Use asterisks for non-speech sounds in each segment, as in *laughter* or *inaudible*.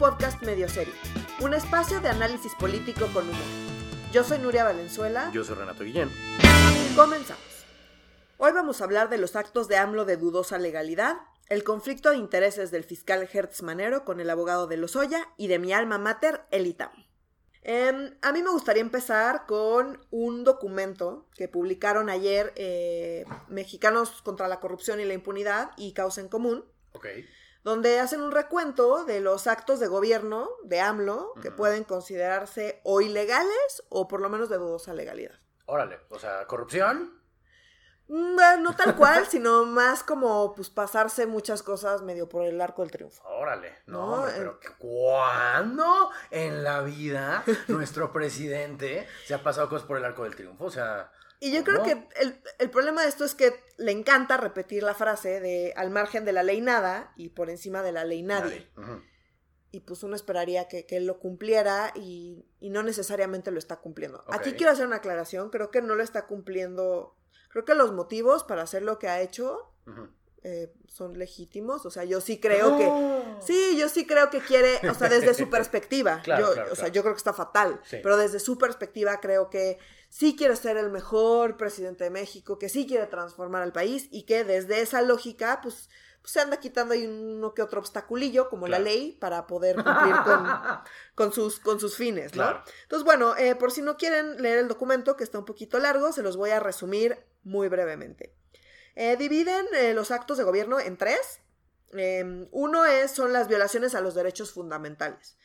podcast medio serio, un espacio de análisis político con humor. Yo soy Nuria Valenzuela. Yo soy Renato Guillén. Comenzamos. Hoy vamos a hablar de los actos de AMLO de dudosa legalidad, el conflicto de intereses del fiscal Hertz Manero con el abogado de Lozoya y de mi alma mater, el ITAM. Em, a mí me gustaría empezar con un documento que publicaron ayer eh, Mexicanos contra la Corrupción y la Impunidad y Causa en Común. Ok. Donde hacen un recuento de los actos de gobierno de AMLO que pueden considerarse o ilegales o por lo menos de dudosa legalidad. Órale, o sea, corrupción. No tal cual, sino más como pues pasarse muchas cosas medio por el arco del triunfo. Órale, no, No, hombre, pero ¿cuándo en la vida nuestro presidente se ha pasado cosas por el arco del triunfo? O sea, Y yo ¿Cómo? creo que el, el problema de esto es que le encanta repetir la frase de al margen de la ley nada y por encima de la ley nadie. Y pues uno esperaría que, que él lo cumpliera y, y no necesariamente lo está cumpliendo. Aquí quiero hacer una aclaración, creo que no lo está cumpliendo, creo que los motivos para hacer lo que ha hecho eh, son legítimos, o sea, yo sí creo que... Oh. Sí, yo sí creo que quiere, o sea, desde su *laughs* perspectiva. Claro, yo, claro, o sea, claro. yo creo que está fatal. Sí. Pero desde su perspectiva creo que sí quiere ser el mejor presidente de México, que sí quiere transformar al país y que desde esa lógica, pues, pues se anda quitando ahí uno que otro obstaculillo, como la ley, para poder *laughs* cumplir con, con sus, con sus fines, ¿no? Claro. Entonces, bueno, eh, por si no quieren leer el documento, que está un poquito largo, se los voy a resumir muy brevemente. Eh, dividen eh, los actos de gobierno en tres. Eh, uno es, son las violaciones a los derechos fundamentales.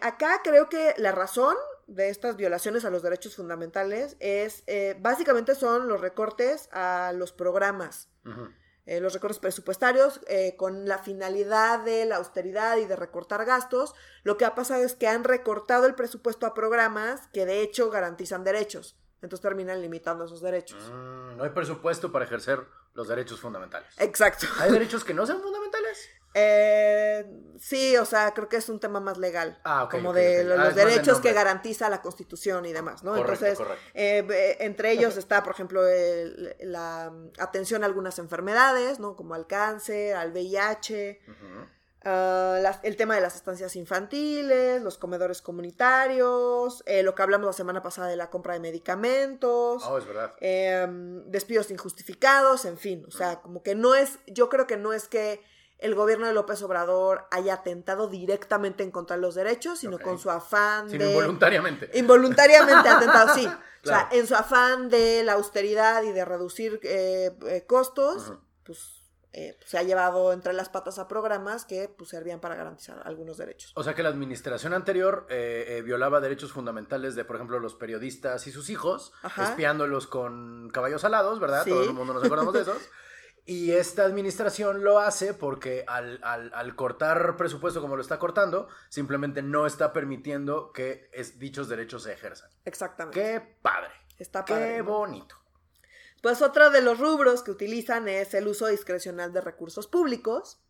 Acá creo que la razón de estas violaciones a los derechos fundamentales es, básicamente son los recortes a los programas Ujú. Eh, los recortes presupuestarios eh, con la finalidad de la austeridad y de recortar gastos, lo que ha pasado es que han recortado el presupuesto a programas que de hecho garantizan derechos. Entonces terminan limitando esos derechos. Mm, no hay presupuesto para ejercer los derechos fundamentales. Exacto. ¿Hay derechos que no sean fundamentales? Eh, sí, o sea, creo que es un tema más legal. Ah, ok, como de Ah, los derechos que garantiza la Constitución y demás, ¿no? Correcto, Entonces, correcto. eh, eh, entre ellos está, por ejemplo, el- la mm, atención a algunas enfermedades, ¿no? Como al cáncer, al VIH. Ah, las- el tema de las estancias infantiles, los comedores comunitarios, eh, lo que hablamos la semana pasada de la compra de medicamentos, Oh, es verdad. em, despidos injustificados, en fin, o sea, como que no es, yo creo que no es que el gobierno de López Obrador haya atentado directamente en contra de los derechos, sino con su afán Sino de... involuntariamente. Involuntariamente atentado, sí. *laughs* O sea, en su afán de la austeridad y de reducir eh, eh, costos, pues eh, se ha llevado entre las patas a programas que pues, servían para garantizar algunos derechos. O sea que la administración anterior eh, eh, violaba derechos fundamentales de, por ejemplo, los periodistas y sus hijos, Ajá. espiándolos con caballos alados, ¿verdad? Sí. Todo el mundo nos acordamos de esos. *laughs* Y esta administración lo hace porque al, al- al cortar presupuesto como lo está cortando, simplemente no está permitiendo que es- dichos derechos se ejerzan. Exactamente. ¡Qué padre! Está ¡Qué padre. ¿no? bonito! Pues otro de los rubros que utilizan es el uso discrecional de recursos públicos.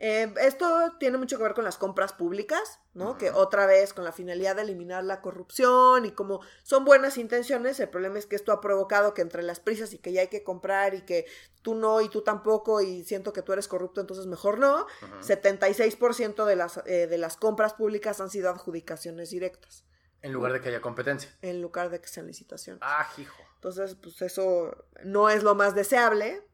Eh, esto tiene mucho que ver con las compras públicas, ¿no? Que otra vez con la finalidad de eliminar la corrupción y como son buenas intenciones, el problema es que esto ha provocado que entre las prisas y que ya hay que comprar y que tú no y tú tampoco y siento que tú eres corrupto, entonces mejor no. Ujú. 76% de las, eh, de las compras públicas han sido adjudicaciones directas En lugar de que haya competencia. en lugar de que sean licitaciones. ¡Ah, hijo! Entonces, pues eso no es lo más deseable.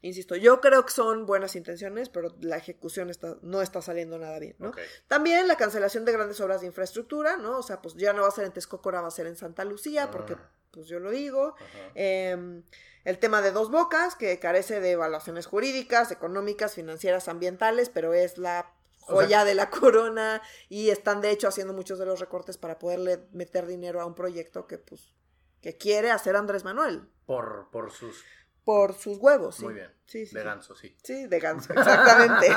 Insisto, yo creo que son buenas intenciones, pero la ejecución está, no está saliendo nada bien, ¿no? También la cancelación de grandes obras de infraestructura, ¿no? O sea, pues ya no va a ser en Texcoco, ahora va a ser en Santa Lucía, porque Ah. pues yo lo digo. Eh, el tema de dos bocas, que carece de evaluaciones jurídicas, económicas, financieras, ambientales, pero es la O joya de la *laughs* corona y están de hecho haciendo muchos de los recortes para poderle meter dinero a un proyecto que pues que quiere hacer Andrés Manuel Por, por sus... por sus huevos. sí. Muy bien. Sí, sí, De ganso, sí. Sí, de ganso, exactamente. *laughs*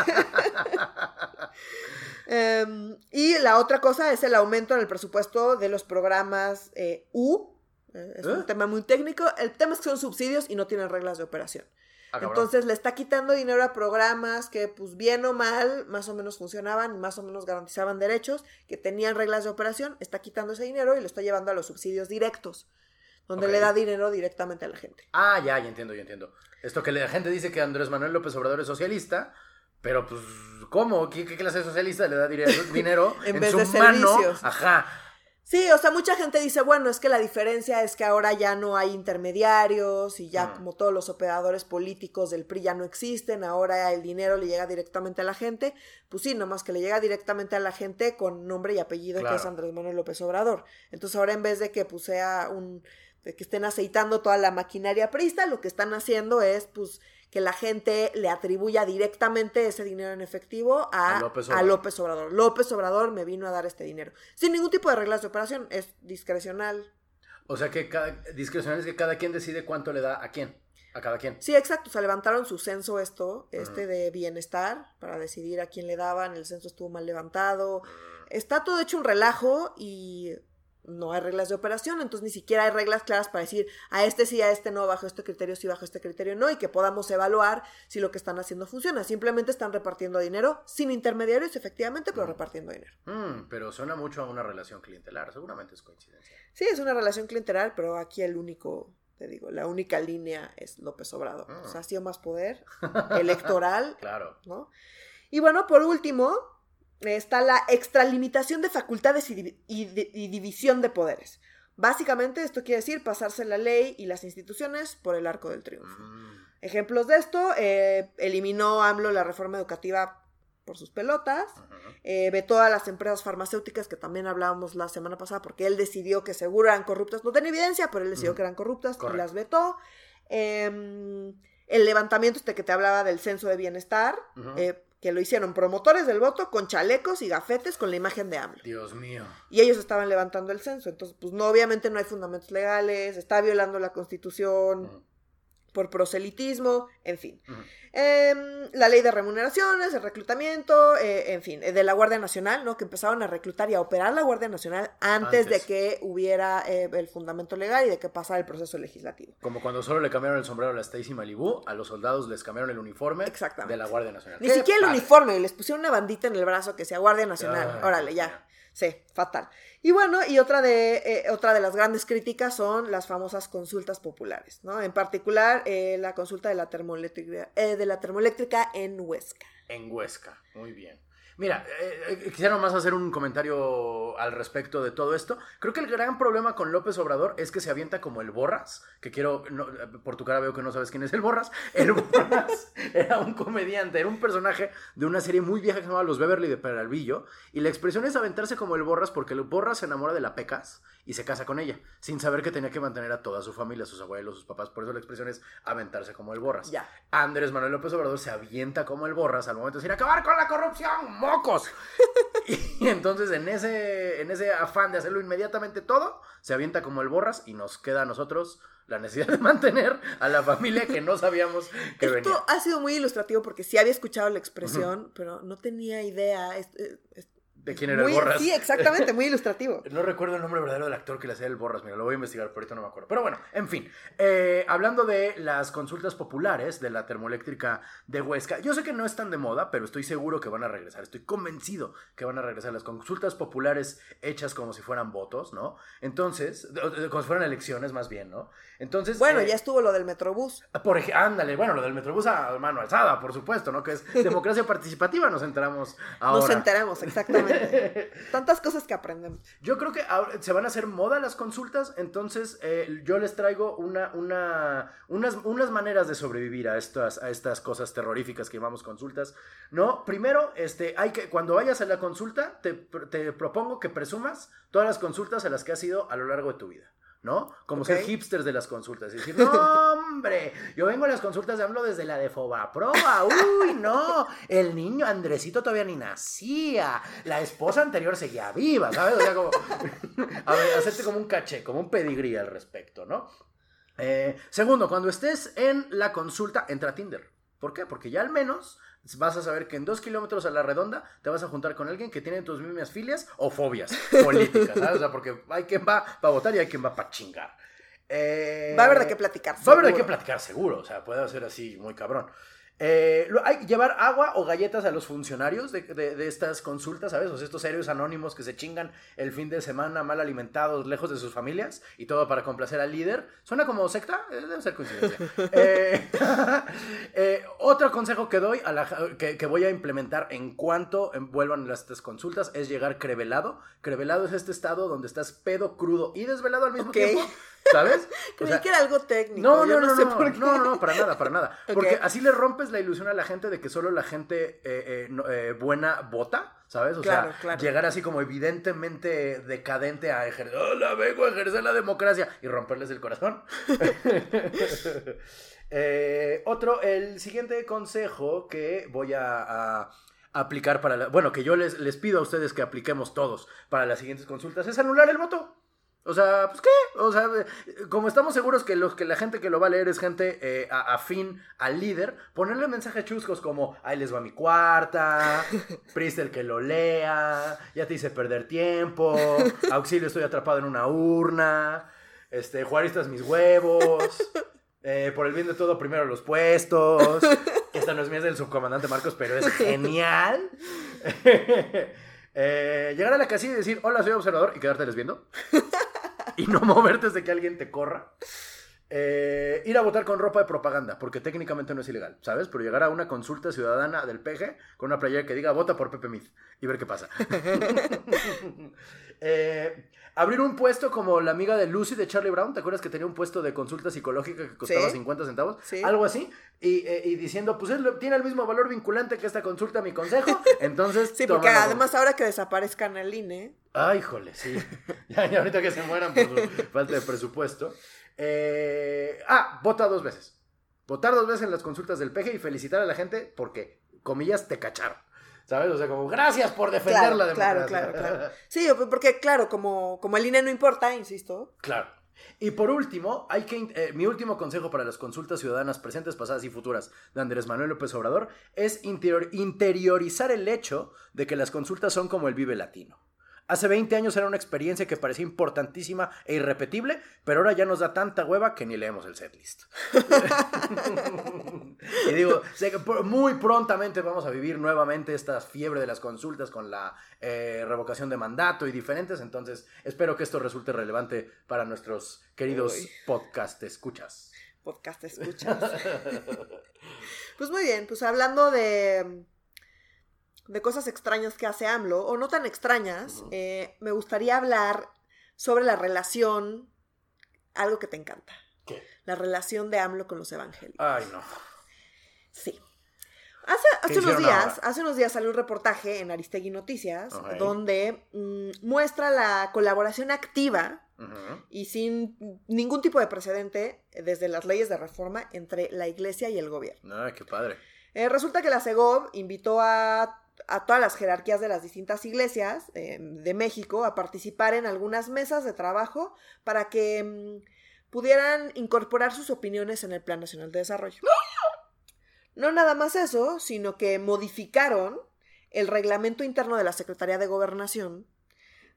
Em, y la otra cosa es el aumento en el presupuesto de los programas eh, U. Eh, es ¿Eh? un tema muy técnico. El tema es que son subsidios y no tienen reglas de operación. Ah. Entonces le está quitando dinero a programas que, pues bien o mal, más o menos funcionaban, más o menos garantizaban derechos, que tenían reglas de operación. Está quitando ese dinero y lo está llevando a los subsidios directos, donde le da dinero directamente a la gente. Ah, ya, ya entiendo, ya entiendo. Esto que la gente dice que Andrés Manuel López Obrador es socialista, Pero pues, ¿cómo? ¿Qué, qué clase de socialista le da *laughs* dinero, En en, vez su de mano? servicios. Ajá. Sí, o sea, mucha gente dice, bueno, es que la diferencia es que ahora ya no hay intermediarios y ya Mm. como todos los operadores políticos del PRI ya no existen, ahora el dinero le llega directamente a la gente. Pues sí, nomás que le llega directamente a la gente con nombre y apellido que es Andrés Manuel López Obrador. Entonces ahora en vez de que pues sea un de que estén aceitando toda la maquinaria prista, lo que están haciendo es pues que la gente le atribuya directamente ese dinero en efectivo a, A López a Obrador. López Obrador. López Obrador me vino a dar este dinero. Sin ningún tipo de reglas de operación, es discrecional. O sea que cada, discrecional es que cada quien decide cuánto le da a quién. A cada quien. Sí, exacto. O sea, levantaron su censo esto, este de bienestar, para decidir a quién le daban. El censo estuvo mal levantado. Está todo hecho un relajo y no hay reglas de operación, entonces ni siquiera hay reglas claras para decir a este sí, a este no, bajo este criterio sí, bajo este criterio no, y que podamos evaluar si lo que están haciendo funciona. Simplemente están repartiendo dinero sin intermediarios, efectivamente, pero Ujú. repartiendo dinero. Mm, pero suena mucho a una relación clientelar. Seguramente es coincidencia. Sí, es una relación clientelar, pero aquí el único, te digo, la única línea es López Obrador. Ah. O sea, ha sido más poder *laughs* electoral, Claro. ¿no? Y bueno, por último, está la extralimitación de facultades y, divi- y di- y división de poderes. Básicamente, esto quiere decir pasarse la ley y las instituciones por el arco del triunfo. Mm, Ejemplos de esto, eh, eliminó AMLO la reforma educativa por sus pelotas, eh, vetó a las empresas farmacéuticas que también hablábamos la semana pasada porque él decidió que seguro eran corruptas. No tenía evidencia, pero él decidió que eran corruptas y las vetó. Em, el levantamiento este que te hablaba del censo de bienestar, que lo hicieron promotores del voto con chalecos y gafetes con la imagen de AMLO. Dios mío. Y ellos estaban levantando el censo. Entonces, pues no, obviamente no hay fundamentos legales, está violando la constitución Ujú, por proselitismo, en fin. Em, la ley de remuneraciones, el reclutamiento, eh, en fin, eh, de la Guardia Nacional, ¿no? Que empezaron a reclutar y a operar la Guardia Nacional antes, de que hubiera eh, el fundamento legal y de que pasara el proceso legislativo. Como cuando solo le cambiaron el sombrero a la Stacy Malibu, a los soldados les cambiaron el uniforme Exactamente. de la Guardia Nacional. Ni ¡Qué siquiera el padre! uniforme, les pusieron una bandita en el brazo que sea Guardia Nacional. Ay, Órale, ya. Sí, fatal. Y bueno, y otra de, eh, otra de las grandes críticas son las famosas consultas populares, ¿no? En particular, eh, la consulta de la termoeléctrica, eh, de la termoeléctrica en Huesca. En Huesca, muy bien. Mira, eh, eh, quisiera nomás hacer un comentario al respecto de todo esto. Creo que el gran problema con López Obrador es que se avienta como el Borras, que quiero, no, por tu cara veo que no sabes quién es el Borras. El *laughs* Borras era un comediante, era un personaje de una serie muy vieja que se llamaba Los Beverly de Peralvillo, y la expresión es aventarse como el Borras porque el Borras se enamora de la Pecas y se casa con ella, sin saber que tenía que mantener a toda su familia, sus abuelos, sus papás. Por eso la expresión es aventarse como el Borras. Ya. Andrés Manuel López Obrador se avienta como el borras al momento de decir acabar con la corrupción, y entonces en ese, en ese afán de hacerlo inmediatamente todo, se avienta como el borras y nos queda a nosotros la necesidad de mantener a la familia que no sabíamos que Esto venía. ha sido muy ilustrativo porque sí había escuchado la expresión, pero no tenía idea. Es- es- es ¿De quién era muy- el borras? Sí, exactamente, muy ilustrativo. *laughs* No recuerdo el nombre verdadero del actor que le hacía el Borras, mira, lo voy a investigar, pero ahorita no me acuerdo. Pero bueno, en fin, eh, hablando de las consultas populares de la termoeléctrica de Huesca, yo sé que no están de moda, pero estoy seguro que van a regresar, estoy convencido que van a regresar las consultas populares hechas como si fueran votos, ¿no? Entonces, como si fueran elecciones más bien, ¿no? Entonces... Bueno, eh, ya estuvo lo del Metrobús. por ej- ándale, bueno, lo del Metrobús a mano alzada, por supuesto, ¿no? Que es *laughs* democracia participativa, nos enteramos ahora. Nos enteramos, exactamente. *laughs* Tantas cosas que aprendemos. Yo creo que ahora se van a hacer moda las consultas, entonces eh, yo les traigo una, una, unas, unas maneras de sobrevivir a estas, a estas cosas terroríficas que llamamos consultas. No, primero, este, hay que, cuando vayas a la consulta, te, te propongo que presumas todas las consultas a las que has ido a lo largo de tu vida. ¿No? Como ser hipsters de las consultas. Y decir, *laughs* no, hombre, yo vengo a las consultas de AMLO desde la de Fobaproa. Uy, no, el niño Andresito todavía ni nacía. La esposa anterior seguía viva, ¿sabes? O sea, como, *laughs* a ver, hacerte como un caché, como un pedigrí al respecto, ¿no? Eh, segundo, cuando estés en la consulta, entra a Tinder. ¿Por qué? Porque ya al menos vas a saber que en dos kilómetros a la redonda te vas a juntar con alguien que tiene tus mismas filias o fobias políticas, ¿sabes? O sea, porque hay quien va para votar y hay quien va para chingar. Eh, Va a haber de qué platicar. Va a haber de qué platicar, seguro. O sea, puede ser así muy cabrón. Eh, hay que llevar agua o galletas a los funcionarios de, de- de estas consultas, ¿sabes? O sea, estos héroes anónimos que se chingan el fin de semana mal alimentados, lejos de sus familias, y todo para complacer al líder. ¿Suena como secta? Eh, debe ser coincidencia. *laughs* *laughs* Eh, otro consejo que doy, a la, que, que voy a implementar en cuanto vuelvan las estas consultas, es llegar crevelado. Crevelado es este estado donde estás pedo, crudo y desvelado al mismo Ok. tiempo, ¿sabes? *laughs* O Creí sea, que era algo técnico. no, yo no, no, sé no, por qué. no, no, para nada, para nada. *laughs* Porque así le rompes la ilusión a la gente de que solo la gente eh, eh, no- eh, buena vota, ¿sabes? O Claro, sea, claro. llegar así como evidentemente decadente a ejercer, hola, vengo a ejercer la democracia y romperles el corazón. *laughs* Eh, otro, el siguiente consejo que voy a... a aplicar para la, bueno que yo les, les pido a ustedes que apliquemos todos para las siguientes consultas es anular el voto o sea, pues qué, o sea, como estamos seguros que los que la gente que lo va a leer es gente eh, afín al líder, ponerle mensajes chuscos como ahí les va mi cuarta, *laughs* priste el que lo lea, ya te hice perder tiempo, auxilio estoy atrapado en una urna, este, juaristas mis huevos, *laughs* eh, por el bien de todo primero los puestos, que esta no es mía es del subcomandante Marcos, pero es genial. *laughs* Eh, llegar a la casilla y decir, hola, soy observador, y quedárteles viendo. Y no moverte desde que alguien te corra. Eh, ir a votar con ropa de propaganda, porque técnicamente no es ilegal, ¿sabes? Pero llegar a una consulta ciudadana del PG con una playera que diga vota por Pepe Mid y ver qué pasa. *laughs* Eh, abrir un puesto como la amiga de Lucy de Charlie Brown, ¿te acuerdas que tenía un puesto de consulta psicológica que costaba Sí. 50 centavos? Sí. Algo así. Y, eh, y diciendo, pues tiene el mismo valor vinculante que esta consulta, mi consejo. *laughs* Entonces, Sí, porque además ahora que desaparezcan el INE, Ay, híjole, sí. *laughs* ya, ya ahorita que se mueran por su falta de presupuesto. Eh, ah, vota dos veces. Votar dos veces en las consultas del PG y felicitar a la gente porque, comillas, te cacharon. ¿Sabes? O sea, como, gracias por defender Claro, la claro, democracia. claro, claro. *laughs* Sí, porque claro, como, como el INE no importa, insisto. Claro. Y por último, hay que eh, mi último consejo para las consultas ciudadanas presentes, pasadas y futuras de Andrés Manuel López Obrador es interior- interiorizar el hecho de que las consultas son como el Vive Latino. Hace 20 años era una experiencia que parecía importantísima e irrepetible, pero ahora ya nos da tanta hueva que ni leemos el setlist. *laughs* y digo, sé que muy prontamente vamos a vivir nuevamente esta fiebre de las consultas con la eh, revocación de mandato y diferentes, entonces espero que esto resulte relevante para nuestros queridos Uy. podcast escuchas. Podcast escuchas. *laughs* pues muy bien, pues hablando de, de cosas extrañas que hace AMLO, o no tan extrañas, eh, me gustaría hablar sobre la relación, algo que te encanta, ¿Qué? la relación de AMLO con los evangélicos. Ay, no. Sí. Hace, hace unos días, ahora? hace unos días salió un reportaje en Aristegui Noticias donde mm, muestra la colaboración activa y sin ningún tipo de precedente eh, desde las leyes de reforma entre la iglesia y el gobierno. Ay, qué padre. Eh, resulta que la CEGOV invitó a, a todas las jerarquías de las distintas iglesias eh, de México a participar en algunas mesas de trabajo para que mm, pudieran incorporar sus opiniones en el Plan Nacional de Desarrollo. No nada más eso, sino que modificaron el reglamento interno de la Secretaría de Gobernación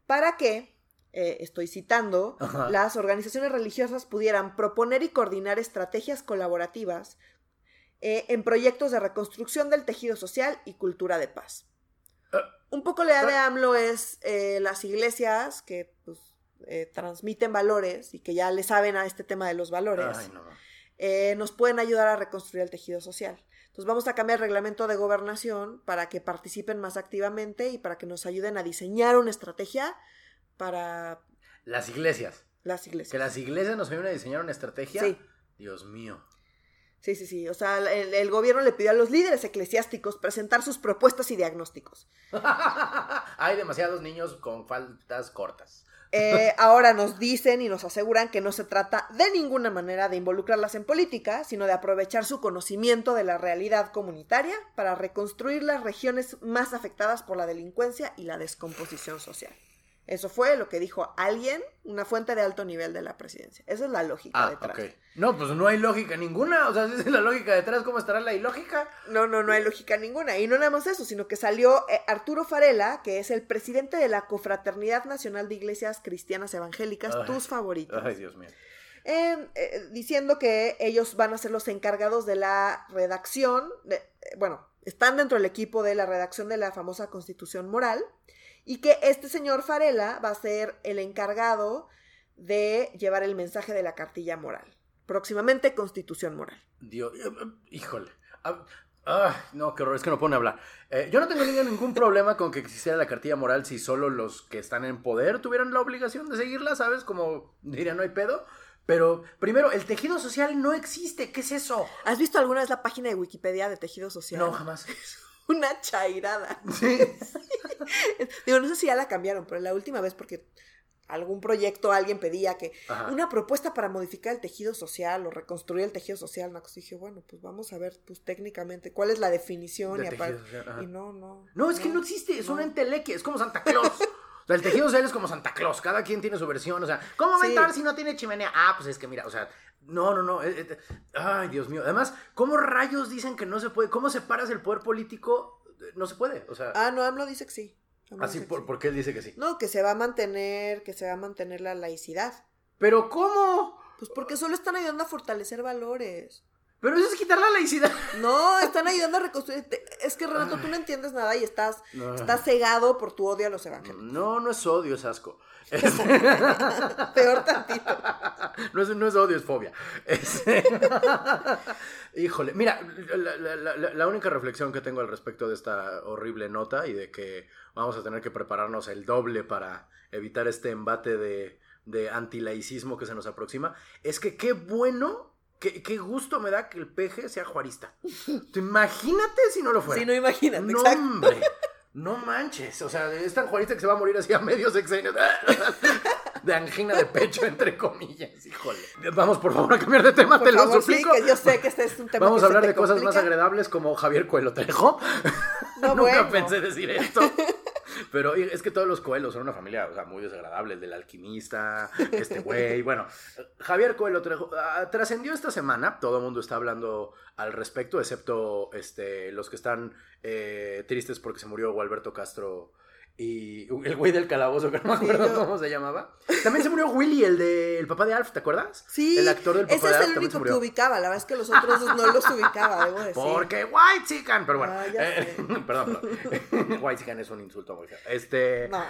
para que, eh, estoy citando, Ajá. las organizaciones religiosas pudieran proponer y coordinar estrategias colaborativas eh, en proyectos de reconstrucción del tejido social y cultura de paz. Eh, Un poco la idea de eh. AMLO es eh, las iglesias que pues, eh, transmiten valores y que ya le saben a este tema de los valores, Ay, no. eh, nos pueden ayudar a reconstruir el tejido social. Entonces vamos a cambiar el reglamento de gobernación para que participen más activamente y para que nos ayuden a diseñar una estrategia para Las iglesias. las Que iglesias. las iglesias nos ayuden a diseñar una estrategia. Sí. Dios mío. Sí, sí, sí. O sea, el, el gobierno le pidió a los líderes eclesiásticos presentar sus propuestas y diagnósticos. *laughs* Hay demasiados niños con faltas cortas. Eh, *laughs* ahora nos dicen y nos aseguran que no se trata de ninguna manera de involucrarlas en política, sino de aprovechar su conocimiento de la realidad comunitaria para reconstruir las regiones más afectadas por la delincuencia y la descomposición social. Eso fue lo que dijo alguien, una fuente de alto nivel de la presidencia. Esa es la lógica Ah, detrás. No, pues no hay lógica ninguna. O sea, si es la lógica detrás, ¿cómo estará la ilógica? No, no, no hay lógica ninguna. Y no nada más eso, sino que salió eh, Arturo Farela, que es el presidente de la Confraternidad Nacional de Iglesias Cristianas Evangélicas, Ay. tus favoritos. Ay, Dios mío. eh, eh, diciendo que ellos van a ser los encargados de la redacción, de, eh, bueno, están dentro del equipo de la redacción de la famosa Constitución Moral, y que este señor Farela va a ser el encargado de llevar el mensaje de la cartilla moral. Próximamente Constitución Moral. Dios, eh, eh, híjole. Ah, ah, no, qué horror, es que no pone a hablar. Eh, yo no tengo ningún, ningún *laughs* problema con que existiera la cartilla moral si solo los que están en poder tuvieran la obligación de seguirla, ¿sabes? Como diría, no hay pedo. Pero primero, el tejido social no existe. ¿Qué es eso? ¿Has visto alguna vez la página de Wikipedia de tejido social? No, jamás. *laughs* Una chairada. Sí. *laughs* Digo, no sé si ya la cambiaron, pero la última vez porque algún proyecto alguien pedía que Ajá. una propuesta para modificar el tejido social o reconstruir el tejido social, una cosa, y dije, bueno, pues vamos a ver, pues técnicamente, cuál es la definición De y aparte. Y no, no. No, es que no existe, es no. una entelequia, es como Santa Claus. *laughs* O sea, el tejido social es como Santa Claus, cada quien tiene su versión, o sea, ¿cómo va a Sí. entrar si no tiene chimenea? Ah, pues es que mira, o sea, no, no, no, eh, eh, ay, Dios mío. Además, ¿cómo rayos dicen que no se puede? ¿Cómo separas el poder político? No se puede, o sea, Ah, no, AMLO dice que sí. AMLO así, que por, sí. porque él dice que sí. No, que se va a mantener, que se va a mantener la laicidad. Pero ¿cómo? Pues porque solo están ayudando a fortalecer valores. Pero eso es quitar la laicidad. No, están ayudando a reconstruir. Es que Renato, tú no entiendes nada y estás, No. estás cegado por tu odio a los evangélicos. No, no es odio, es asco. Es- *laughs* Peor tantito. no, es, no es odio, es fobia. Es- *laughs* Híjole, mira, la, la- la- la única reflexión que tengo al respecto de esta horrible nota y de que vamos a tener que prepararnos el doble para evitar este embate de, de antilaicismo que se nos aproxima, es que qué bueno, qué, qué gusto me da que el peje sea juarista. Imagínate si no lo fuera. Sí, no imagínate, No, exacto. hombre. No manches. O sea, es tan juarista que se va a morir así a medio sexenio. De angina de pecho, entre comillas. Híjole. Vamos, por favor, a cambiar de tema, Por te lo favor, sí, suplico. que yo sé que este es un tema Vamos que a se hablar te de cosas más agradables como Javier Coelho Trejo. No, *laughs* Nunca bueno. pensé decir esto. Pero es que todos los Coelhos son una familia o sea, muy desagradable. El del alquimista, este güey. *laughs* Bueno, Javier Coelho ah, trascendió esta semana. Todo el mundo está hablando al respecto, excepto este, los que están eh, tristes porque se murió Gualberto Castro. Y el güey del calabozo, *laughs* que no me Sí, acuerdo yo- cómo se llamaba. También se murió Willy, el de el papá de Alf, ¿te acuerdas? Sí, El actor del papá ese de es Alf el también se único que ubicaba. La verdad es que los otros dos no los ubicaba, debo decir. Porque White Chicken, pero bueno. Ah, eh, *laughs* perdón, perdón. *laughs* White Chicken es un insulto feo. Este. No.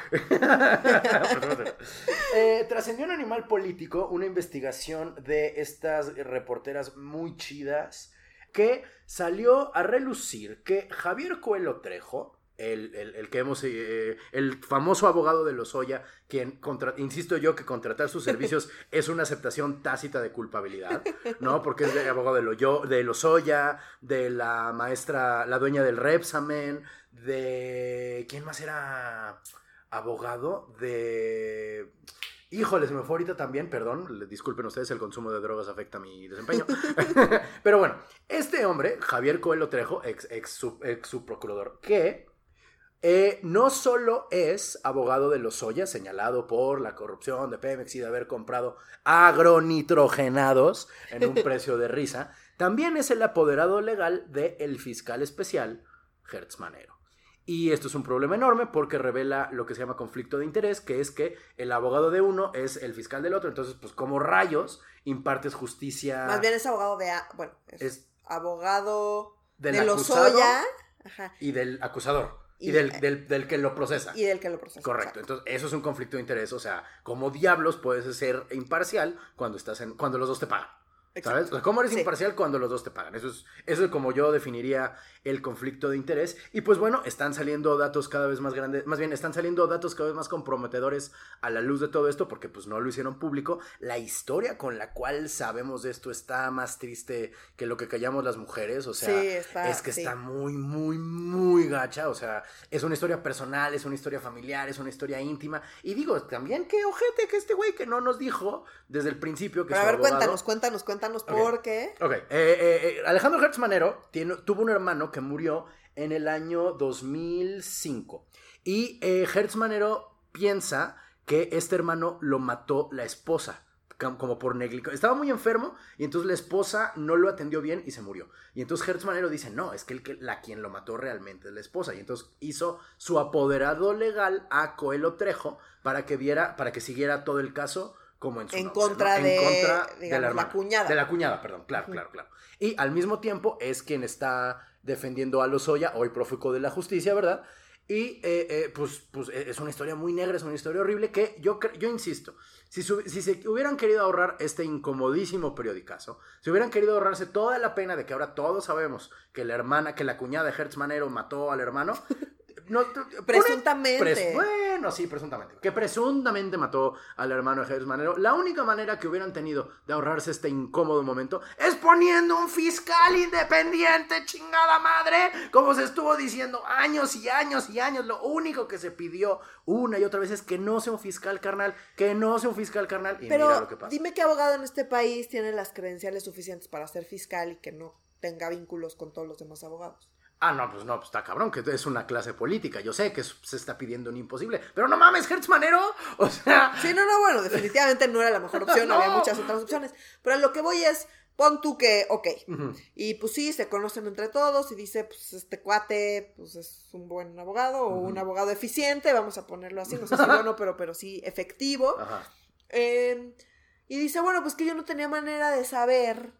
Eh, trascendió un animal político, una investigación de estas reporteras muy chidas que salió a relucir que Javier Coelho Trejo, el, el- el que hemos, eh, el famoso abogado de Lozoya, quien, contra- insisto yo, que contratar sus servicios *laughs* es una aceptación tácita de culpabilidad, ¿no? Porque es de abogado de, Loyo- de Lozoya, de la maestra, la dueña del Repsamen, de... ¿Quién más era abogado? De... Híjole, se me fue ahorita también, perdón, disculpen ustedes, el consumo de drogas afecta mi desempeño. *laughs* *laughs* Pero bueno, este hombre, Javier Coelho Trejo, ex, ex, sub- ex subprocurador, que eh, no solo es abogado de Lozoya, señalado por la corrupción de Pemex y de haber comprado agronitrogenados en un *laughs* precio de risa, también es el apoderado legal del fiscal especial Hertz Manero. Y esto es un problema enorme porque revela lo que se llama conflicto de interés, que es que el abogado de uno es el fiscal del otro. Entonces, pues, como rayos impartes justicia? Más bien es abogado de. Bueno, es, Es abogado de acusado Lozoya. Ajá. y del acusador. Y, Y- del, del- del que lo procesa. Y del que lo procesa. Correcto, exacto. entonces eso es un conflicto de interés, o sea, como diablos puedes ser imparcial cuando estás en cuando los dos te pagan. ¿Sabes? Exacto. O sea, ¿Cómo eres Sí. imparcial cuando los dos te pagan? Eso es, eso es como yo definiría el conflicto de interés. Y pues bueno, están saliendo datos cada vez más grandes, más bien están saliendo datos cada vez más comprometedores a la luz de todo esto, porque pues no lo hicieron público. La historia con la cual sabemos de esto está más triste que lo que callamos las mujeres. O sea, Sí, está- es que sí. está muy, muy, muy gacha. O sea, es una historia personal, es una historia familiar, es una historia íntima. Y digo, también qué ojete que este güey que no nos dijo desde el principio que Pero a ver, abogado- cuéntanos, cuéntanos, cuéntanos por qué. Ok, eh, eh, eh, Alejandro Hertz Manero tiene- tuvo un hermano que murió en el año 2005. Y eh, Hertz Manero piensa que este hermano lo mató la esposa, com- como por negligencia. Estaba muy enfermo y entonces la esposa no lo atendió bien y se murió. Y entonces Hertz Manero dice, no, es que, el que la quien lo mató realmente es la esposa. Y entonces hizo su apoderado legal a Coelho Trejo para que viera, para que siguiera todo el caso como en su En nombre, contra ¿no? de, digamos, digamos, la hermana. cuñada. De la cuñada, perdón, claro, claro, claro. Y al mismo tiempo es quien está defendiendo a Lozoya, hoy prófugo de la justicia, ¿verdad? Y eh, eh, pues, pues eh, es una historia muy negra, es una historia horrible que yo, yo insisto, si, si se hubieran querido ahorrar este incomodísimo periodicazo, si hubieran querido ahorrarse toda la pena de que ahora todos sabemos que la hermana, que la cuñada de Hertz Manero mató al hermano, *laughs* no, Presuntamente. Pres- bueno, sí, presuntamente. Que presuntamente mató al hermano de Jesús Manero. La única manera que hubieran tenido de ahorrarse este incómodo momento es poniendo un fiscal independiente, chingada madre. Como se estuvo diciendo años y años y años. Lo único que se pidió una y otra vez es que no sea un fiscal carnal, que no sea un fiscal carnal. Y mira Pero lo que pasa. dime qué abogado en este país tiene las credenciales suficientes para ser fiscal y que no tenga vínculos con todos los demás abogados. Ah, no, pues no, pues está cabrón, que es una clase política. Yo sé que se está pidiendo un imposible. Pero no mames, Hertz Manero. *laughs* O sea. Sí, no, no, bueno, definitivamente no era la mejor opción, *laughs* No. había muchas otras opciones. Pero a lo que voy es, pon tú que, ok, y pues sí, se conocen entre todos y dice, pues este cuate, pues es un buen abogado o un abogado eficiente, vamos a ponerlo así, no sé si *laughs* bueno, pero, pero sí efectivo. Ajá. Eh, y dice, bueno, pues que yo no tenía manera de saber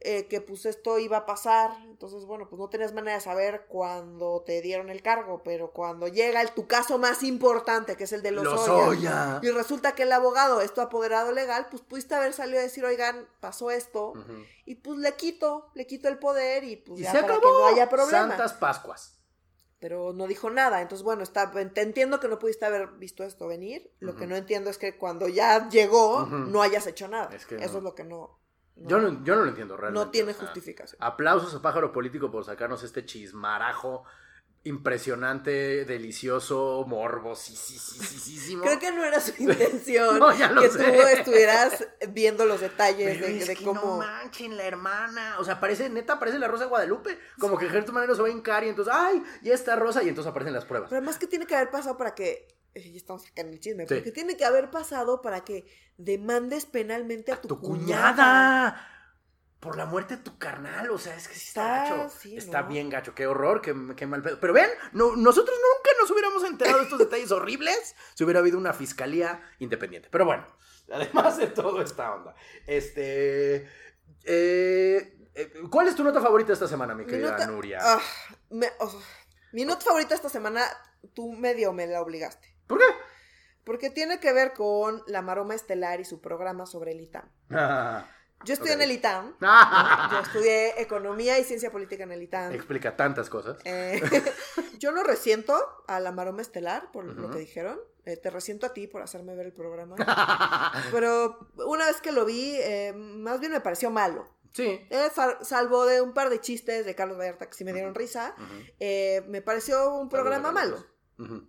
eh, que pues esto iba a pasar. Entonces, bueno, pues no tenías manera de saber cuando te dieron el cargo, pero cuando llega el, tu caso más importante, que es el de los Lozoya. y resulta que el abogado es tu apoderado legal, pues pudiste haber salido a decir, oigan, pasó esto, y pues le quito, le quito el poder y pues Y ya se para acabó. que no haya problema. Santas Pascuas. Pero no dijo nada, entonces bueno, está, te entiendo que no pudiste haber visto esto venir, lo que no entiendo es que cuando ya llegó no hayas hecho nada. Es que Eso no. es lo que no... no- Yo, no, yo no lo entiendo realmente. no tiene o sea, justificación. Aplausos a Pájaro Político por sacarnos este chismarajo impresionante, delicioso, morbosísimo. Creo que no era su intención *laughs* No, ya lo que sé. tú estuvieras viendo los detalles Pero de, es de que cómo... no manchen, la hermana. O sea, parece, neta, parece la Rosa de Guadalupe. Como que Gertrude Manero se va a hincar y entonces, ay, ya está Rosa. Y entonces aparecen las pruebas. Pero además, ¿qué tiene que haber pasado para que... Ya estamos acá en el chisme. Sí. Porque tiene que haber pasado para que demandes penalmente a, tu, tu cuñada. cuñada. Por la muerte de tu carnal, o sea, es que sí está, Está, gacho. sí, está ¿no? bien gacho, qué horror, qué, qué mal pedo. Pero ven, no, nosotros nunca nos hubiéramos enterado de estos detalles horribles si hubiera habido una fiscalía independiente. Pero bueno, además de todo esta onda, este... eh, eh, ¿Cuál es tu nota favorita esta semana, mi Mi querida nota- Nuria? Ah, me- oh, mi nota favorita esta semana, tú medio me la obligaste. ¿Por qué? Porque tiene que ver con la Maroma Estelar y su programa sobre el ITAM. Yo estudié en el ITAM. ¿no? Yo estudié Economía y Ciencia Política en el ITAM. Explica tantas cosas. Eh, *laughs* yo no resiento a la Maroma Estelar por lo que dijeron. Eh, te resiento a ti por hacerme ver el programa. *laughs* Pero una vez que lo vi, eh, más bien me pareció malo. sí. Eh, sal- salvo de un par de chistes de Carlos Vallarta que sí me dieron risa, eh, me pareció un programa malo. Ujú.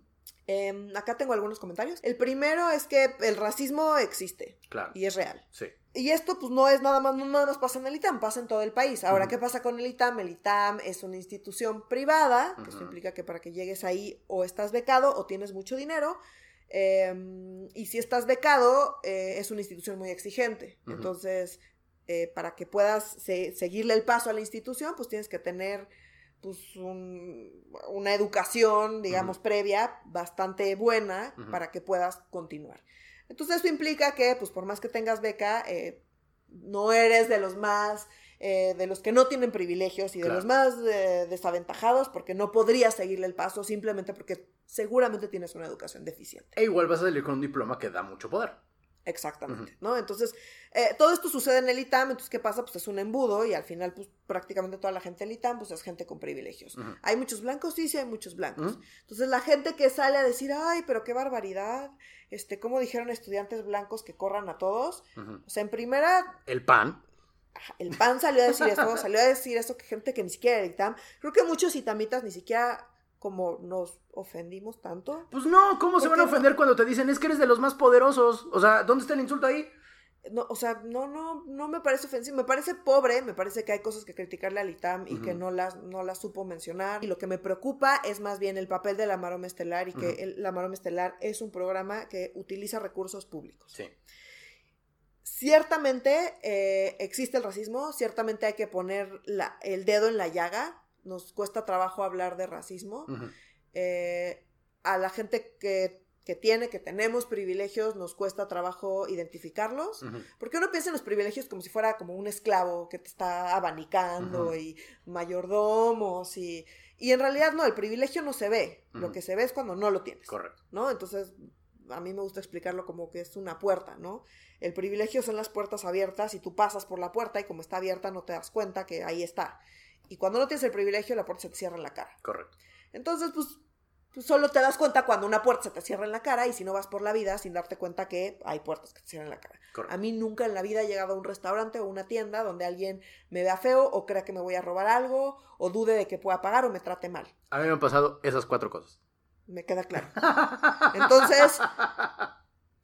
Eh, acá tengo algunos comentarios. El primero es que el racismo existe Claro. y es real. Sí. Y esto pues no es nada más, no nada más pasa en el ITAM, pasa en todo el país. Ahora. ¿qué pasa con el ITAM? El ITAM es una institución privada, que eso implica que para que llegues ahí o estás becado o tienes mucho dinero. eh, y si estás becado, eh, es una institución muy exigente. Entonces, eh, para que puedas se- seguirle el paso a la institución, pues tienes que tener pues un- una educación, digamos, previa bastante buena para que puedas continuar. Entonces eso implica que, pues por más que tengas beca, eh, no eres de los más, eh, de los que no tienen privilegios y de Claro. los más eh, desaventajados porque no podrías seguirle el paso simplemente porque seguramente tienes una educación deficiente. E igual vas a salir con un diploma que da mucho poder. Exactamente, ¿no? Entonces, eh, todo esto sucede en el ITAM, entonces, ¿qué pasa? Pues es un embudo y al final, pues prácticamente toda la gente del ITAM, pues es gente con privilegios. Hay muchos blancos, sí, sí, hay muchos blancos. Entonces, la gente que sale a decir, ay, pero qué barbaridad, este, ¿cómo dijeron estudiantes blancos que corran a todos? O sea, en primera, El pan. el PAN salió a decir eso, salió a decir eso que gente que ni siquiera era del ITAM. Creo que muchos itamitas ni siquiera como nos ofendimos tanto. Pues no, ¿cómo se ¿Por van a no? ofender cuando te dicen es que eres de los más poderosos? O sea, ¿dónde está el insulto ahí? No, o sea, no, no, no me parece ofensivo, me parece pobre, me parece que hay cosas que criticarle al ITAM y que no las, no las supo mencionar. Y lo que me preocupa es más bien el papel de la Maroma Estelar y que el- la Maroma Estelar es un programa que utiliza recursos públicos. Sí. Ciertamente eh, existe el racismo, ciertamente hay que poner la- el dedo en la llaga, nos cuesta trabajo hablar de racismo. Eh, a la gente que que tiene, que tenemos privilegios, nos cuesta trabajo identificarlos. Porque uno piensa en los privilegios como si fuera como un esclavo que te está abanicando y mayordomos y... Y en realidad no, el privilegio no se ve. Lo que se ve es cuando no lo tienes. Correcto. ¿No? Entonces, a mí me gusta explicarlo como que es una puerta, ¿no? El privilegio son las puertas abiertas y tú pasas por la puerta y como está abierta no te das cuenta que ahí está. Y cuando no tienes el privilegio, la puerta se te cierra en la cara. Correcto. Entonces, pues, pues, solo te das cuenta cuando una puerta se te cierra en la cara y si no vas por la vida sin darte cuenta que hay puertas que te cierran en la cara. Correcto. A mí nunca en la vida he llegado a un restaurante o una tienda donde alguien me vea feo o crea que me voy a robar algo o dude de que pueda pagar o me trate mal. A mí me han pasado esas cuatro cosas. Me queda claro. Entonces, *laughs*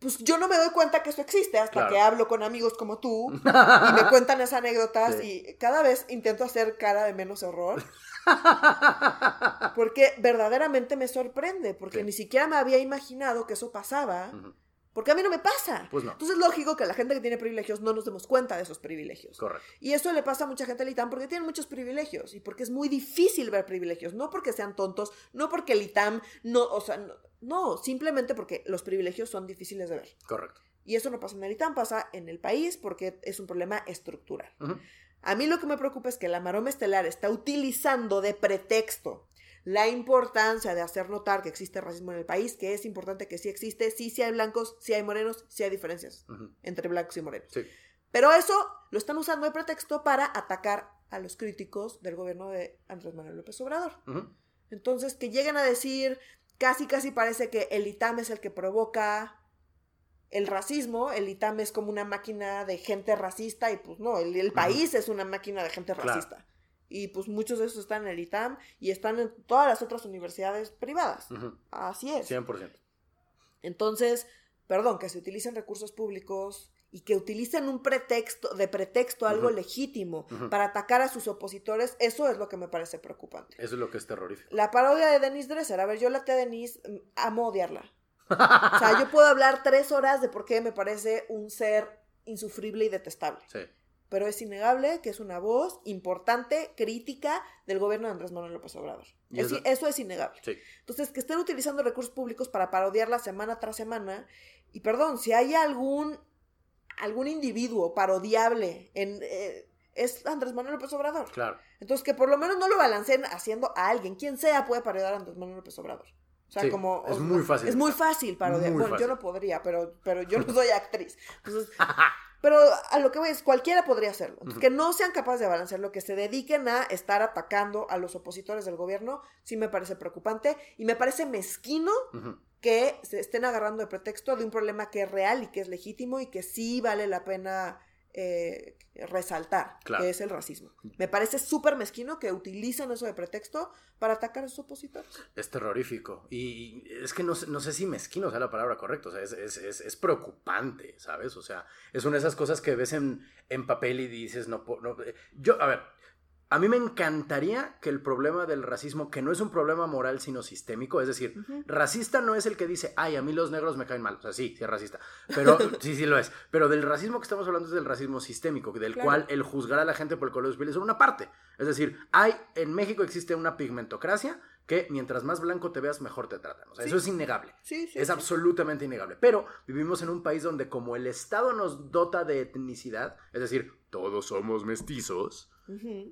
pues yo no me doy cuenta que eso existe hasta Claro. que hablo con amigos como tú *laughs* y me cuentan esas anécdotas Sí. y cada vez intento hacer cara de menos horror *laughs* porque verdaderamente me sorprende, porque Sí. ni siquiera me había imaginado que eso pasaba. Porque a mí no me pasa. Pues no. Entonces es lógico que la gente que tiene privilegios no nos demos cuenta de esos privilegios. Correcto. Y eso le pasa a mucha gente al ITAM porque tienen muchos privilegios y porque es muy difícil ver privilegios, no porque sean tontos, no porque el ITAM no, o sea, no, no, simplemente porque los privilegios son difíciles de ver. Correcto. Y eso no pasa en el ITAM, pasa en el país porque es un problema estructural. A mí lo que me preocupa es que la maroma estelar está utilizando de pretexto la importancia de hacer notar que existe racismo en el país, que es importante que sí existe, sí, sí hay blancos, sí hay morenos, sí hay diferencias entre blancos y morenos. Sí. Pero eso lo están usando de pretexto para atacar a los críticos del gobierno de Andrés Manuel López Obrador. Entonces, que lleguen a decir, casi, casi parece que el ITAM es el que provoca el racismo, el ITAM es como una máquina de gente racista y pues no, el, el país es una máquina de gente Claro. racista. Y pues muchos de esos están en el ITAM y están en todas las otras universidades privadas. Así es. 100%. Entonces, perdón, que se utilicen recursos públicos y que utilicen un pretexto, de pretexto algo legítimo para atacar a sus opositores, eso es lo que me parece preocupante. Eso es lo que es terrorífico. La parodia de Denise Dresser, a ver, yo la tía Denise, mm, amo odiarla. *laughs* O sea, yo puedo hablar tres horas de por qué me parece un ser insufrible y detestable. Sí. Pero es innegable que es una voz importante, crítica del gobierno de Andrés Manuel López Obrador. Es- eso- es innegable. Sí. Entonces, que estén utilizando recursos públicos para parodiarla semana tras semana. Y perdón, si hay algún, algún individuo parodiable en... eh, es Andrés Manuel López Obrador. Claro. Entonces, que por lo menos no lo balanceen haciendo a alguien. Quien sea puede parodiar a Andrés Manuel López Obrador. O sea, Sí, como... es muy fácil. Es muy fácil parodiar. Muy bueno, fácil. yo no podría, pero, pero yo no soy actriz. Entonces... *laughs* Pero a lo que voy es, cualquiera podría hacerlo. Que no sean capaces de balancearlo, que se dediquen a estar atacando a los opositores del gobierno, sí me parece preocupante y me parece mezquino que se estén agarrando de pretexto de un problema que es real y que es legítimo y que sí vale la pena eh, resaltar, Claro. que es el racismo. Me parece súper mezquino que utilicen eso de pretexto para atacar a sus opositores. Es terrorífico. Y es que no, sé- no sé si mezquino sea la palabra correcta. O sea, es, es, es, es preocupante, ¿sabes? O sea, es una de esas cosas que ves en, en papel y dices, no, no. eh, Yo, a ver, a mí me encantaría que el problema del racismo, que no es un problema moral, sino sistémico, es decir, racista no es el que dice, ay, a mí los negros me caen mal. O sea, sí, sí es racista. Pero *laughs* sí, sí lo es. Pero del racismo que estamos hablando es del racismo sistémico, del Claro. cual el juzgar a la gente por el color de su piel es una parte. Es decir, hay, en México existe una pigmentocracia que mientras más blanco te veas, mejor te tratan. O sea, Sí. eso es innegable. Sí, sí. Es absolutamente innegable. Pero vivimos en un país donde como el Estado nos dota de etnicidad, es decir, todos somos mestizos,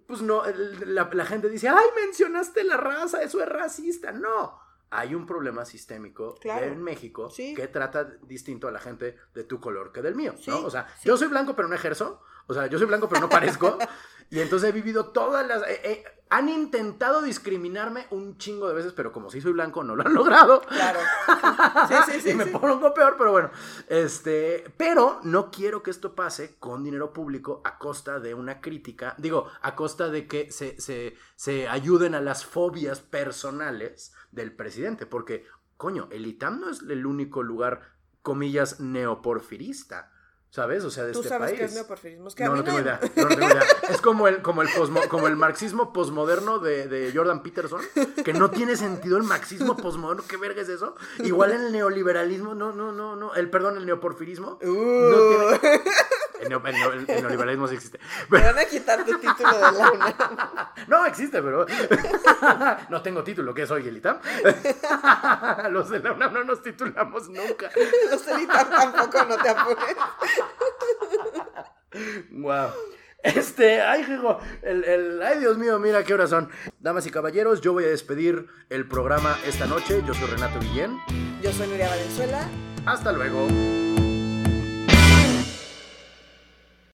Pues no, la, la gente dice, ay, mencionaste la raza, eso es racista. No. Hay un problema sistémico Claro. en México Sí. que trata distinto a la gente de tu color que del mío, Sí, ¿no? O sea, sí. yo soy blanco pero no ejerzo, o sea, yo soy blanco pero no parezco, *laughs* y entonces he vivido todas las... eh, eh, han intentado discriminarme un chingo de veces, pero como sí soy blanco no lo han *laughs* logrado. Claro. Sí, sí, sí. *laughs* y me sí. pongo peor, pero bueno. Este, pero no quiero que esto pase con dinero público a costa de una crítica, digo, a costa de que se, se, se ayuden a las fobias personales del presidente, porque, coño, el ITAM no es el único lugar, comillas, neoporfirista. ¿Sabes? O sea, de Tú este sabes país. que es neoporfirismo. Es que a No, mí no tengo idea. No, no tengo idea. *laughs* Es como el, como el, posmo- como el marxismo posmoderno de, de Jordan Peterson, que no tiene sentido el marxismo posmoderno. ¿Qué verga es eso? Igual el neoliberalismo, no, no, no, no. El, perdón, el neoporfirismo. Uh. No tiene- el, el el neoliberalismo sí existe. *laughs* Me Pero- van a quitar tu título de la *laughs* UNAM. no existe, pero *laughs* no tengo título. ¿Qué soy, el ITAM? Los de la UNAM no nos titulamos nunca. Los del ITAM tampoco, no te apures. Wow. Este, ay, hijo, el, el, ay, Dios mío, mira qué horas son. Damas y caballeros, yo voy a despedir el programa esta noche. Yo soy Renato Guillén. Yo soy Nuria Valenzuela. Hasta luego.